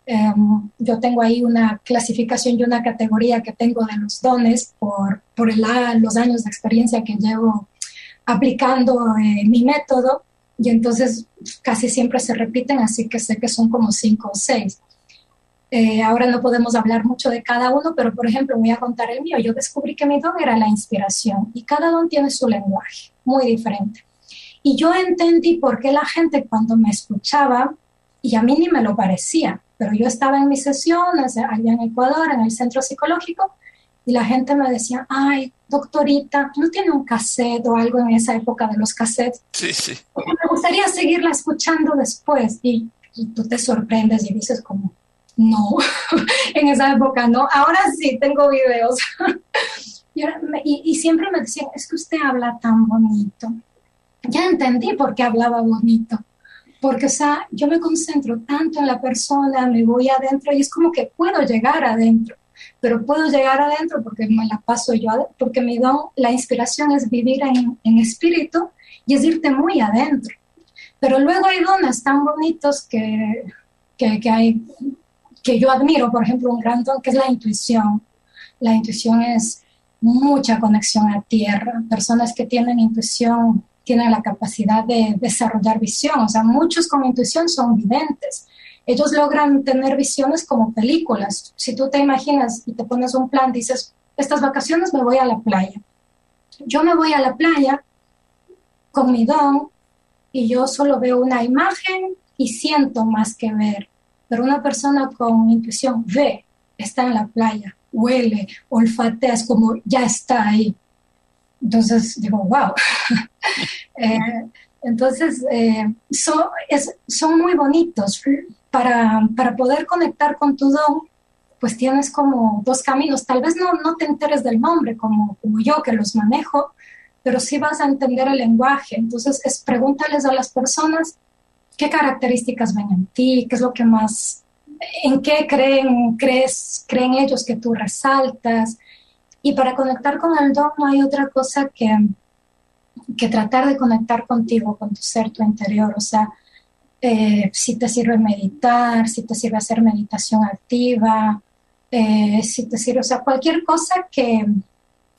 em, yo tengo ahí una clasificación y una categoría que tengo de los dones por, por los años de experiencia que llevo aplicando eh, mi método y entonces casi siempre se repiten, así que sé que son como cinco o seis. Eh, ahora no podemos hablar mucho de cada uno, pero por ejemplo voy a contar el mío. Yo descubrí que mi don era la inspiración y cada don tiene su lenguaje muy diferente. Y yo entendí por qué la gente cuando me escuchaba, y a mí ni me lo parecía, pero yo estaba en mis sesiones allá en Ecuador, en el centro psicológico, y la gente me decía, ay, doctorita, ¿no tiene un cassette o algo en esa época de los cassettes? Sí, sí. Me gustaría seguirla escuchando después. Y, tú te sorprendes y dices como, no, en esa época no. Ahora sí, tengo videos. y, y, siempre me decían, es que usted habla tan bonito. Ya entendí por qué hablaba bonito. Porque, o sea, yo me concentro tanto en la persona, me voy adentro y es como que puedo llegar adentro pero puedo llegar adentro porque me la paso yo, porque mi don, la inspiración es vivir en, en espíritu y es irte muy adentro. Pero luego hay dones tan bonitos que, que, que, hay, que yo admiro, por ejemplo, un gran don que es la intuición. La intuición es mucha conexión a tierra. Personas que tienen intuición tienen la capacidad de desarrollar visión. O sea, muchos con intuición son videntes ellos logran tener visiones como películas. Si tú te imaginas y te pones un plan, dices, estas vacaciones me voy a la playa. Yo me voy a la playa con mi don y yo solo veo una imagen y siento más que ver. Pero una persona con intuición ve, está en la playa, huele, olfatea, es como ya está ahí. Entonces digo, wow. Eh, entonces, eh, son muy bonitos para, para poder conectar con tu don, pues tienes como dos caminos. Tal vez no, no te enteres del nombre como, como yo que los manejo, pero sí vas a entender el lenguaje. Entonces, es pregúntales a las personas qué características ven en ti, qué es lo que más, en qué creen, crees, creen ellos que tú resaltas. Y para conectar con el don no hay otra cosa que, que tratar de conectar contigo, con tu ser, tu interior. O sea, eh, si te sirve meditar, si te sirve hacer meditación activa, eh, si te sirve, o sea, cualquier cosa que,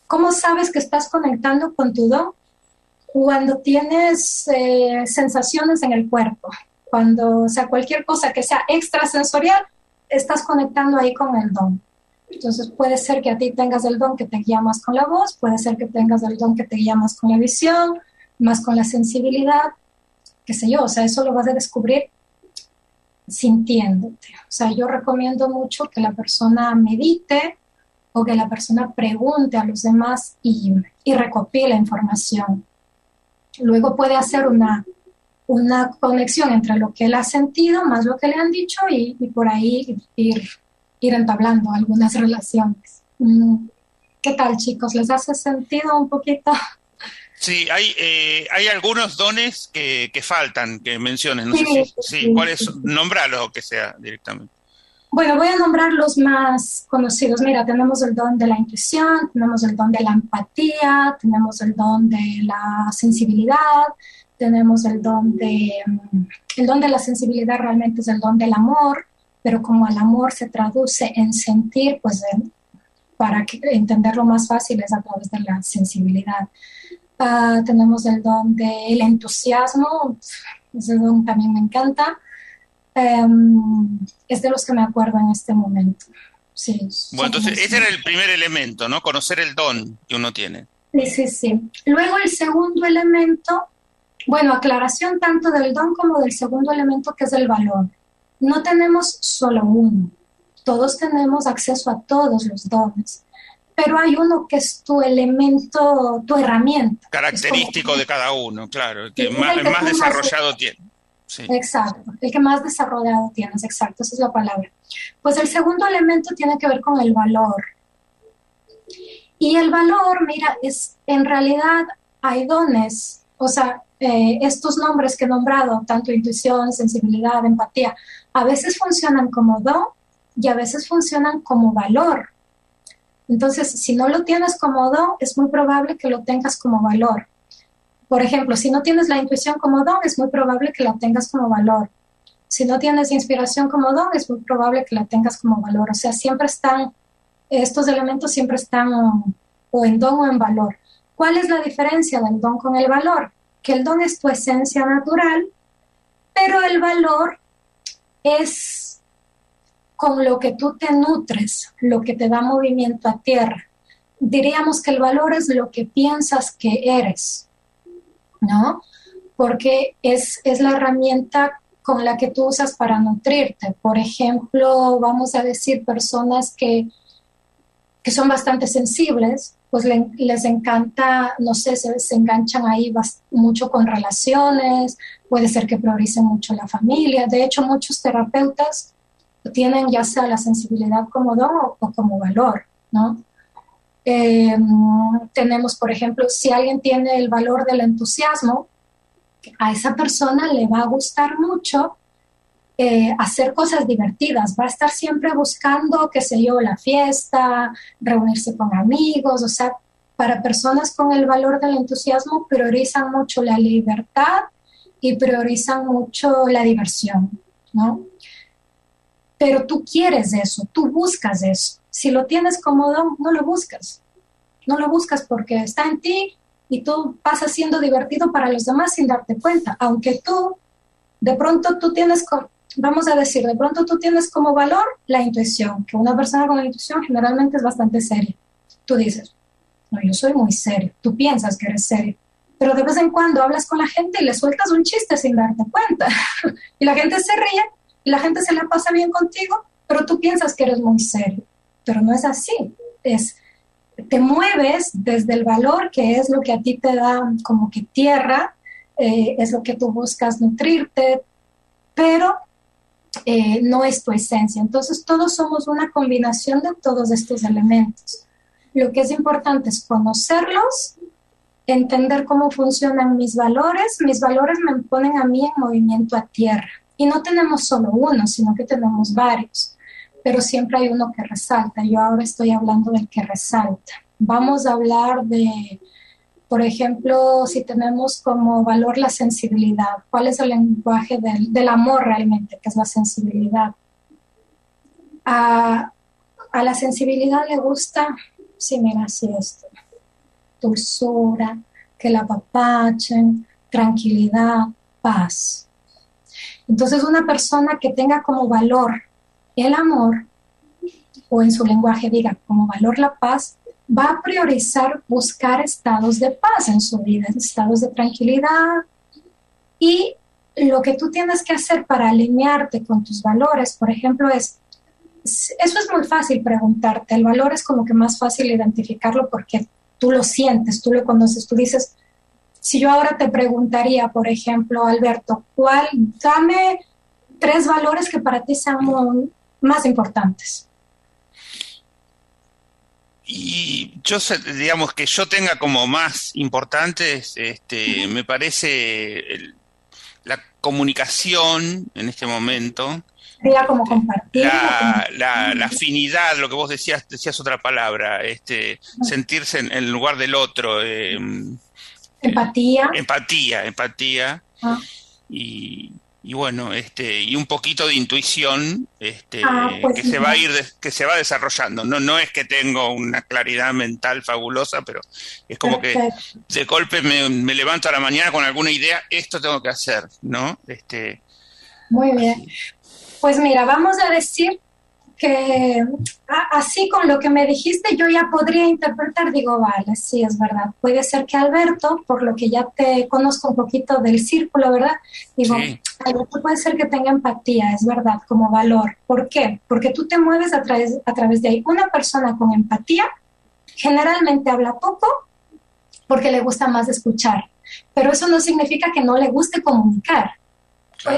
¿cómo sabes que estás conectando con tu don? Cuando tienes eh, sensaciones en el cuerpo, cuando, o sea, cualquier cosa que sea extrasensorial, estás conectando ahí con el don. Entonces puede ser que a ti tengas el don que te guía más con la voz, puede ser que tengas el don que te guía más con la visión, más con la sensibilidad, qué sé yo, o sea, eso lo vas a descubrir sintiéndote. O sea, yo recomiendo mucho que la persona medite o que la persona pregunte a los demás y, y recopile información. Luego puede hacer una, una conexión entre lo que él ha sentido más lo que le han dicho y, por ahí ir, ir entablando algunas relaciones. Mm, ¿Qué tal chicos? ¿Les hace sentido un poquito? Sí, hay, eh, hay algunos dones que, que, faltan, que menciones. No sé si, sí, ¿cuáles? Nómbralo, que sea directamente. Bueno, voy a nombrar los más conocidos. Mira, tenemos el don de la intuición, tenemos el don de la empatía, tenemos el don de la sensibilidad, tenemos el don de... Mm, el don de la sensibilidad realmente es el don del amor, pero como el amor se traduce en sentir, pues para entenderlo más fácil es a través de la sensibilidad. Ah, tenemos el don del entusiasmo, ese don también me encanta. Em, es de los que me acuerdo en este momento. Sí, bueno, entonces ese era el primer elemento, ¿no? Conocer el don que uno tiene. Sí, sí, sí. Luego el segundo elemento, bueno, aclaración tanto del don como del segundo elemento que es el valor. No tenemos solo uno, todos tenemos acceso a todos los dones pero hay uno que es tu elemento, tu herramienta. Característico de cada uno, claro, que más, más desarrollado tiene. Exacto, el que más desarrollado tienes, exacto, esa es la palabra. Pues el segundo elemento tiene que ver con el valor. Y el valor, mira, es en realidad hay dones, o sea, eh, estos nombres que he nombrado, tanto intuición, sensibilidad, empatía, a veces funcionan como don y a veces funcionan como valor. Entonces, si no lo tienes como don, es muy probable que lo tengas como valor. Por ejemplo, si no tienes la intuición como don, es muy probable que la tengas como valor. Si no tienes inspiración como don, es muy probable que la tengas como valor. O sea, siempre están, estos elementos siempre están o en don o en valor. ¿Cuál es la diferencia del don con el valor? Que el don es tu esencia natural, pero el valor es con lo que tú te nutres, lo que te da movimiento a tierra. Diríamos que el valor es lo que piensas que eres, ¿no? Porque es, es la herramienta con la que tú usas para nutrirte. Por ejemplo, vamos a decir personas que, que son bastante sensibles, pues les encanta, no sé, se, se enganchan ahí mucho con relaciones, puede ser que prioricen mucho la familia. De hecho, muchos terapeutas tienen ya sea la sensibilidad como don o, como valor, ¿no? Em, tenemos, por ejemplo, si alguien tiene el valor del entusiasmo, a esa persona le va a gustar mucho eh, hacer cosas divertidas, va a estar siempre buscando, qué sé yo, la fiesta, reunirse con amigos, o sea, para personas con el valor del entusiasmo priorizan mucho la libertad y priorizan mucho la diversión, ¿no? Pero tú quieres eso, tú buscas eso. Si lo tienes cómodo, no lo buscas. No lo buscas porque está en ti y tú pasas siendo divertido para los demás sin darte cuenta, aunque tú de pronto tú tienes vamos a decir, de pronto tú tienes como valor la intuición, que una persona con la intuición generalmente es bastante seria. Tú dices, no, yo soy muy serio, tú piensas que eres serio, pero de vez en cuando hablas con la gente y le sueltas un chiste sin darte cuenta. y la gente se ríe y la gente se la pasa bien contigo, pero tú piensas que eres muy serio. Pero no es así. Es, te mueves desde el valor que es lo que a ti te da como que tierra, eh, es lo que tú buscas nutrirte, pero eh, no es tu esencia. Entonces todos somos una combinación de todos estos elementos. Lo que es importante es conocerlos, entender cómo funcionan mis valores. Mis valores me ponen a mí en movimiento a tierra. Y no tenemos solo uno, sino que tenemos varios. Pero siempre hay uno que resalta. Yo ahora estoy hablando del que resalta. Vamos a hablar de por ejemplo, si tenemos como valor la sensibilidad, ¿cuál es el lenguaje del, amor realmente, que es la sensibilidad? A, la sensibilidad le gusta, sí, mira, así esto, dulzura, que la apapachen, tranquilidad, paz. Entonces, una persona que tenga como valor el amor, o en su lenguaje diga como valor la paz, va a priorizar buscar estados de paz en su vida, estados de tranquilidad. Y lo que tú tienes que hacer para alinearte con tus valores, por ejemplo, es, eso es muy fácil preguntarte, el valor es como que más fácil identificarlo porque tú lo sientes, tú lo conoces, tú dices, si yo ahora te preguntaría, por ejemplo, Alberto, ¿cuál, dame tres valores que para ti sean más importantes? Y yo digamos que yo tenga como más importantes, este, me parece la comunicación en este momento. como compartir. La, afinidad, lo que vos decías, decías otra palabra, este, sentirse en, el lugar del otro. Em, empatía. empatía, empatía. Ah. Y, y bueno, este, y un poquito de intuición este, ah, pues que se va a ir, que se va desarrollando. No, no es que tengo una claridad mental fabulosa, pero es como que de golpe me, me, levanto a la mañana con alguna idea, esto tengo que hacer, ¿no? Este, Muy bien. Pues mira, vamos a decir que así con lo que me dijiste yo ya podría interpretar, digo, vale, sí, es verdad. Puede ser que Alberto, por lo que ya te conozco un poquito del círculo, ¿verdad? Digo, Alberto puede ser que tenga empatía, es verdad, como valor. ¿Por qué? Porque tú te mueves a través, a través de ahí. Una persona con empatía generalmente habla poco porque le gusta más escuchar, pero eso no significa que no le guste comunicar.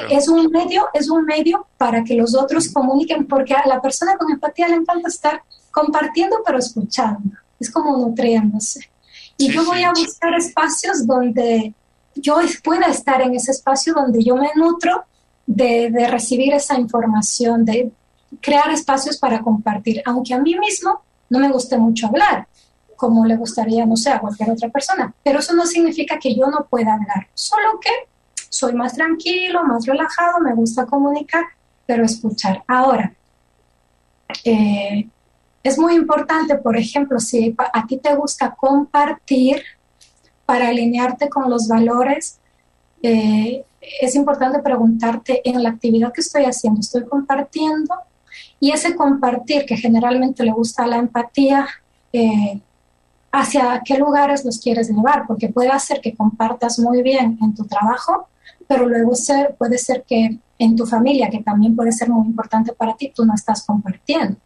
Es un medio, es un medio para que los otros comuniquen, porque a la persona con empatía le encanta estar compartiendo pero escuchando, es como nutriéndose. Y yo voy a buscar espacios donde yo pueda estar en ese espacio donde yo me nutro de, de recibir esa información, de crear espacios para compartir, aunque a mí mismo no me guste mucho hablar, como le gustaría, no sé, a cualquier otra persona. Pero eso no significa que yo no pueda hablar, solo que soy más tranquilo, más relajado, me gusta comunicar, pero escuchar. Ahora, eh, es muy importante, por ejemplo, si a ti te gusta compartir para alinearte con los valores, eh, es importante preguntarte en la actividad que estoy haciendo, ¿estoy compartiendo? Y ese compartir que generalmente le gusta la empatía, eh, hacia qué lugares los quieres llevar, porque puede hacer que compartas muy bien en tu trabajo, pero luego ser, puede ser que en tu familia, que también puede ser muy importante para ti, tú no estás compartiendo.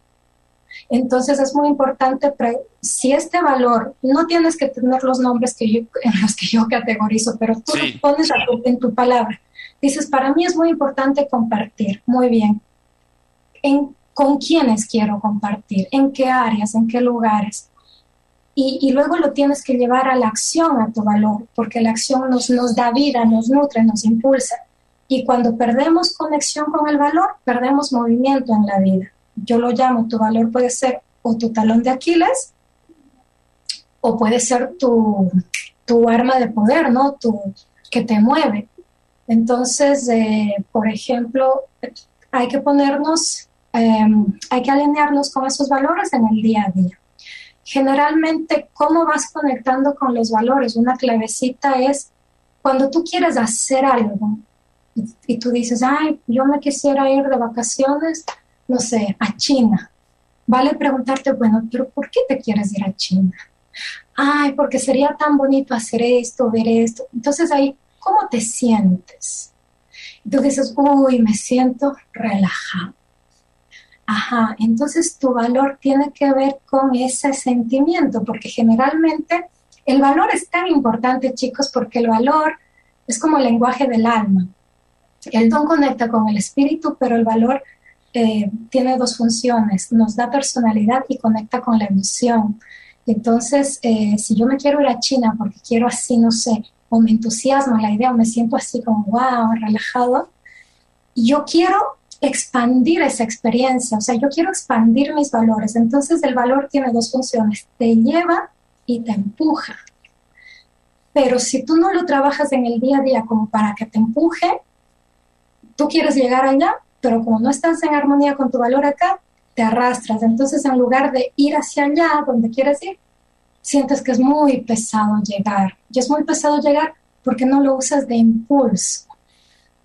Entonces es muy importante, si este valor, no tienes que tener los nombres que yo, en los que yo categorizo, pero tú pones en tu palabra. Dices, para mí es muy importante compartir. Muy bien. ¿En, ¿Con quiénes quiero compartir? ¿En qué áreas? ¿En qué lugares? Y, luego lo tienes que llevar a la acción, a tu valor, porque la acción nos, nos da vida, nos nutre, nos impulsa. Y cuando perdemos conexión con el valor, perdemos movimiento en la vida. Yo lo llamo, tu valor puede ser o tu talón de Aquiles, o puede ser tu, tu arma de poder, ¿no? Tu, que te mueve. Entonces, eh, por ejemplo, hay que ponernos, em, hay que alinearnos con esos valores en el día a día. Generalmente, ¿cómo vas conectando con los valores? Una clavecita es cuando tú quieres hacer algo y, tú dices, ay, yo me quisiera ir de vacaciones, no sé, a China. Vale preguntarte, bueno, pero ¿por qué te quieres ir a China? Ay, porque sería tan bonito hacer esto, ver esto. Entonces ahí, ¿cómo te sientes? Y tú dices, uy, me siento relajado. Ajá, entonces tu valor tiene que ver con ese sentimiento, porque generalmente el valor es tan importante, chicos, porque el valor es como el lenguaje del alma. El don conecta con el espíritu, pero el valor eh, tiene dos funciones, nos da personalidad y conecta con la emoción. Entonces, eh, si yo me quiero ir a China porque quiero así, no sé, o me entusiasma la idea, o me siento así como, wow, relajado, yo quiero expandir esa experiencia, o sea, yo quiero expandir mis valores. Entonces el valor tiene dos funciones, te lleva y te empuja. Pero si tú no lo trabajas en el día a día como para que te empuje, tú quieres llegar allá, pero como no estás en armonía con tu valor acá, te arrastras. Entonces en lugar de ir hacia allá donde quieres ir, sientes que es muy pesado llegar. Y es muy pesado llegar porque no lo usas de impulso,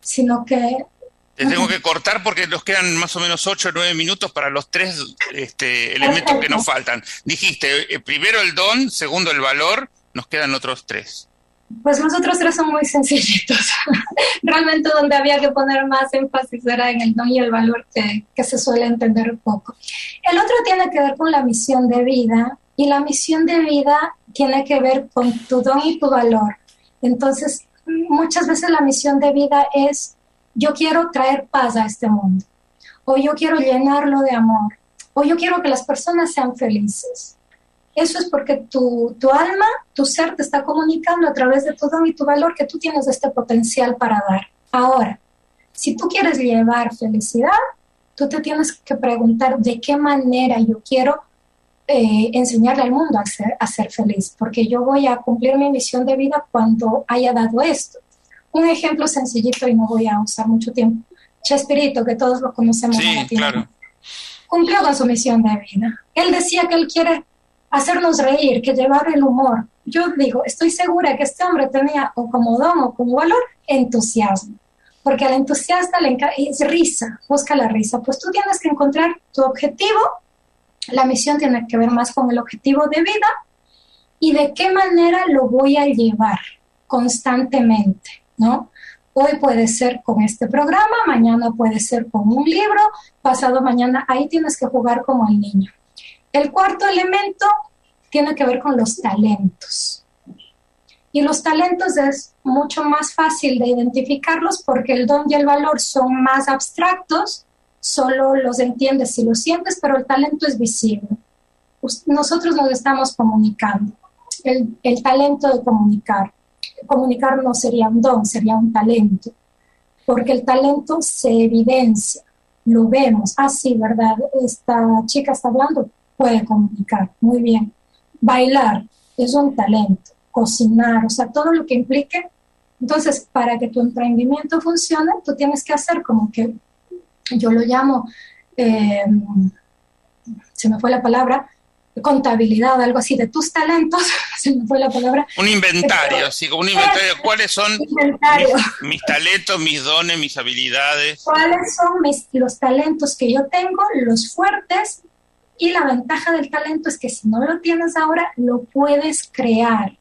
sino que te tengo que cortar porque nos quedan más o menos 8 o 9 minutos para los tres este, elementos que nos faltan. Dijiste, eh, primero el don, segundo el valor, nos quedan otros tres. Pues los otros tres son muy sencillitos. Realmente donde había que poner más énfasis era en el don y el valor que, que se suele entender poco. El otro tiene que ver con la misión de vida y la misión de vida tiene que ver con tu don y tu valor. Entonces, muchas veces la misión de vida es yo quiero traer paz a este mundo, o yo quiero llenarlo de amor, o yo quiero que las personas sean felices. Eso es porque tu, tu alma, tu ser te está comunicando a través de tu don y tu valor que tú tienes este potencial para dar. Ahora, si tú quieres llevar felicidad, tú te tienes que preguntar de qué manera yo quiero eh, enseñarle al mundo a ser, a ser feliz, porque yo voy a cumplir mi misión de vida cuando haya dado esto. Un ejemplo sencillito y no voy a usar mucho tiempo. Chespirito, que todos lo conocemos. Sí, claro. Cumplió con su misión de vida. Él decía que él quiere hacernos reír, que llevar el humor. Yo digo, estoy segura que este hombre tenía o como don o como valor entusiasmo, porque al entusiasta le es risa, busca la risa. Pues tú tienes que encontrar tu objetivo, la misión tiene que ver más con el objetivo de vida y de qué manera lo voy a llevar constantemente. ¿No? Hoy puede ser con este programa, mañana puede ser con un libro, pasado mañana, ahí tienes que jugar como el niño. El cuarto elemento tiene que ver con los talentos. Y los talentos es mucho más fácil de identificarlos porque el don y el valor son más abstractos, solo los entiendes si los sientes, pero el talento es visible. nosotros nos estamos comunicando. El, el talento de comunicar. Comunicar no sería un don, sería un talento, porque el talento se evidencia, lo vemos. Ah, sí, ¿verdad? Esta chica está hablando, puede comunicar, muy bien. Bailar es un talento, cocinar, o sea, todo lo que implique. Entonces, para que tu emprendimiento funcione, tú tienes que hacer como que, yo lo llamo, eh, se me fue la palabra, contabilidad, algo así, de tus talentos, se me fue la palabra. Un inventario, sí, un inventario. ¿Cuáles son Mis, talentos, mis dones, mis habilidades? ¿Cuáles son mis, los talentos que yo tengo, los fuertes? Y la ventaja del talento es que si no lo tienes ahora, lo puedes crear.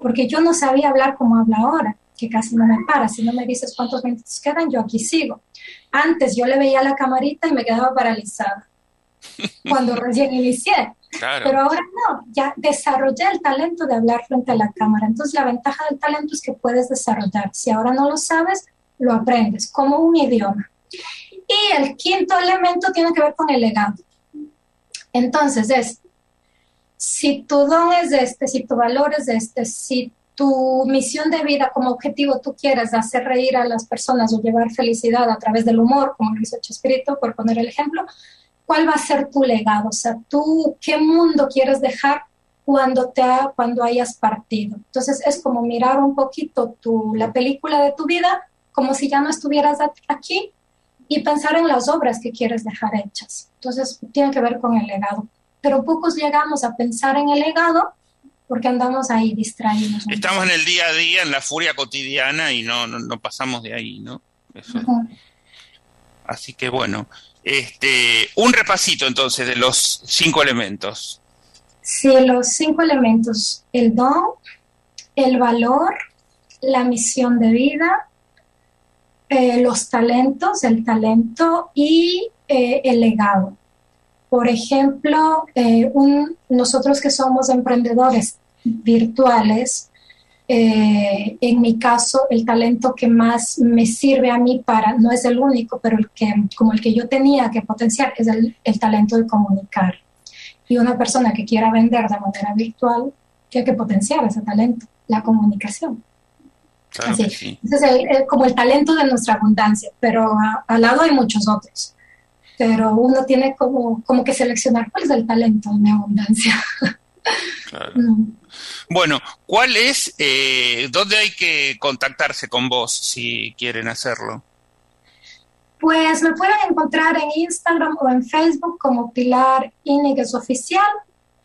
Porque yo no sabía hablar como habla ahora, que casi no me para. Si no me dices cuántos minutos quedan, yo aquí sigo. Antes yo le veía la camarita y me quedaba paralizada cuando recién inicié. Pero ahora no, ya desarrollé el talento de hablar frente a la cámara. Entonces la ventaja del talento es que puedes desarrollar. Si ahora no lo sabes, lo aprendes como un idioma. Y el quinto elemento tiene que ver con el legado. Entonces es, si tu don es este, si tu valor es este, si tu misión de vida como objetivo tú quieres hacer reír a las personas o llevar felicidad a través del humor, como lo hizo Chespirito, por poner el ejemplo, ¿cuál va a ser tu legado? O sea, tú, ¿qué mundo quieres dejar cuando, te cuando hayas partido? Entonces, es como mirar un poquito tu, la película de tu vida como si ya no estuvieras aquí y pensar en las obras que quieres dejar hechas. Entonces, tiene que ver con el legado. Pero pocos llegamos a pensar en el legado porque andamos ahí distraídos. Estamos en el día a día, en la furia cotidiana y no, no, pasamos de ahí, ¿no? Así que bueno, este, un repasito entonces de los cinco elementos. Sí, los cinco elementos, el don, el valor, la misión de vida, eh, los talentos, el talento y eh, el legado. Por ejemplo, eh, nosotros que somos emprendedores virtuales, eh, en mi caso, el talento que más me sirve a mí para, no es el único, pero el que, como el que yo tenía que potenciar, es el, talento de comunicar. Y una persona que quiera vender de manera virtual, tiene que potenciar ese talento, la comunicación. Así. es como el talento de nuestra abundancia, pero al lado hay muchos otros. Pero uno tiene como, como que seleccionar cuál es el talento de mi abundancia. Claro. Bueno, ¿cuál es, eh, dónde hay que contactarse con vos si quieren hacerlo? Pues me pueden encontrar en Instagram o en Facebook como Pilar Iniguez Oficial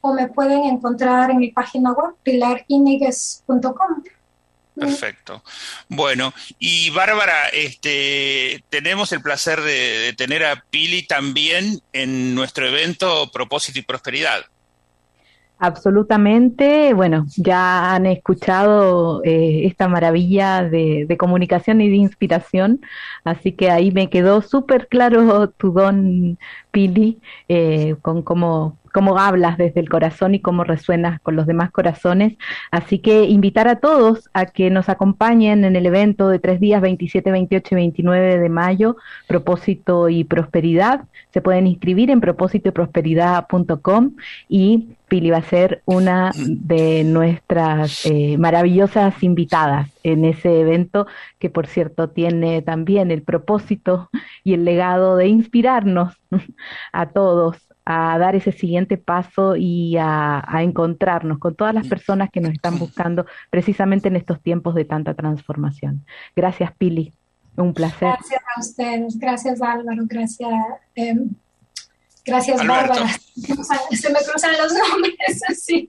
o me pueden encontrar en mi página web pilariniguez.com. Perfecto. Bueno, y Bárbara, este, tenemos el placer de tener a Pili también en nuestro evento Propósito y Prosperidad. Absolutamente, bueno, ya han escuchado eh, esta maravilla de, comunicación y de inspiración, así que ahí me quedó súper claro tu don, Pili, eh, con cómo cómo hablas desde el corazón y cómo resuenas con los demás corazones. Así que invitar a todos a que nos acompañen en el evento de tres días, 27, 28 y 29 de mayo, Propósito y Prosperidad. Se pueden inscribir en propósitoyprosperidad.com y Pili va a ser una de nuestras eh, maravillosas invitadas en ese evento que por cierto tiene también el propósito y el legado de inspirarnos a todos a dar ese siguiente paso y a, encontrarnos con todas las personas que nos están buscando precisamente en estos tiempos de tanta transformación. Gracias, Pili. Un placer. Gracias a ustedes. Gracias, Álvaro. Gracias. Em, gracias, Bárbara. Se me cruzan los nombres, así.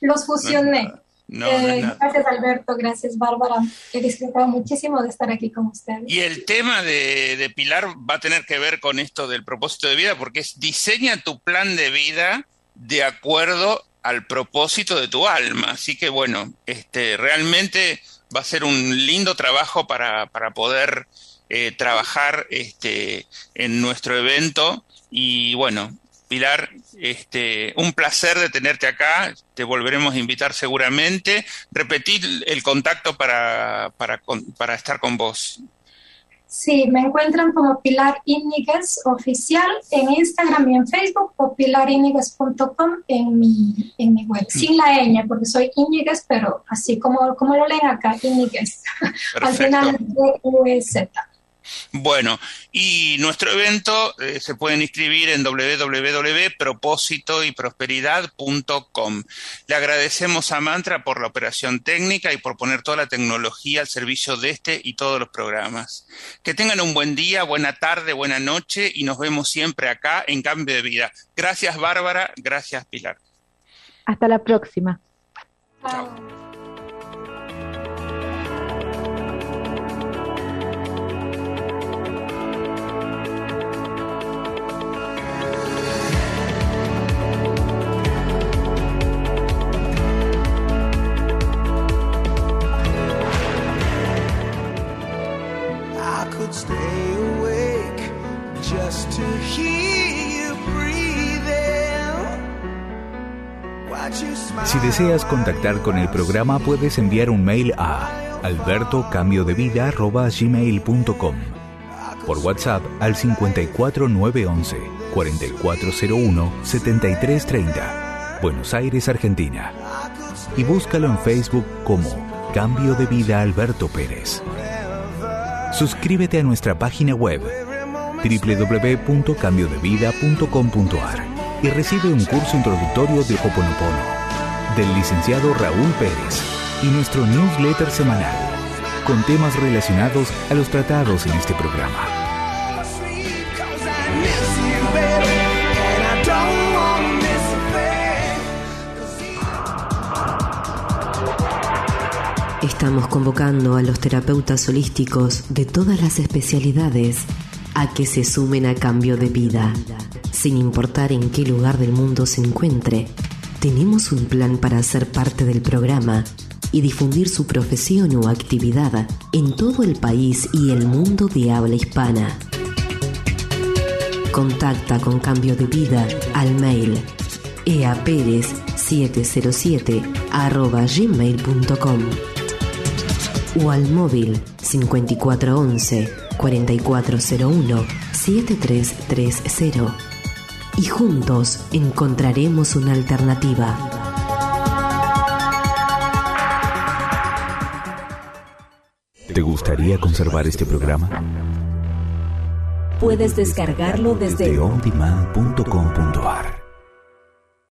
Los fusioné. Eh, gracias Alberto, gracias Bárbara. He disfrutado muchísimo de estar aquí con ustedes. Y el tema de, Pilar va a tener que ver con esto del propósito de vida, porque es diseña tu plan de vida de acuerdo al propósito de tu alma. Así que bueno, este, realmente va a ser un lindo trabajo para, para poder eh, trabajar este, en nuestro evento. Y bueno, Pilar, este, un placer de tenerte acá. Te volveremos a invitar seguramente. Repetir el contacto para, para, para estar con vos. Sí, me encuentran como Pilar Íñiguez Oficial en Instagram y en Facebook o pilaríñiguez.com en mi, en mi web. Sin la ñ, porque soy Íñiguez, pero así como, como lo leen acá, Íñiguez. Al final de Z. Bueno, y nuestro evento eh, se pueden inscribir en www.propósitoyprosperidad.com. Le agradecemos a Mantra por la operación técnica y por poner toda la tecnología al servicio de este y todos los programas. Que tengan un buen día, buena tarde, buena noche y nos vemos siempre acá en Cambio de Vida. Gracias Bárbara, gracias Pilar. Hasta la próxima. Chao. Si deseas contactar con el programa puedes enviar un mail a albertocambiodevida.gmail.com Por WhatsApp al 54911 4401 7330 Buenos Aires, Argentina. Y búscalo en Facebook como Cambio de Vida Alberto Pérez. Suscríbete a nuestra página web www.cambiodevida.com.ar y recibe un curso introductorio de Hoponopono del licenciado Raúl Pérez y nuestro newsletter semanal con temas relacionados a los tratados en este programa. Estamos convocando a los terapeutas holísticos de todas las especialidades a que se sumen a cambio de vida, sin importar en qué lugar del mundo se encuentre tenemos un plan para ser parte del programa y difundir su profesión o actividad en todo el país y el mundo de habla hispana. Contacta con Cambio de Vida al mail eaperez707 gmail.com o al móvil 5411 4401 7330 y juntos encontraremos una alternativa. ¿Te gustaría conservar este programa? Puedes descargarlo desde, ondemand.com.ar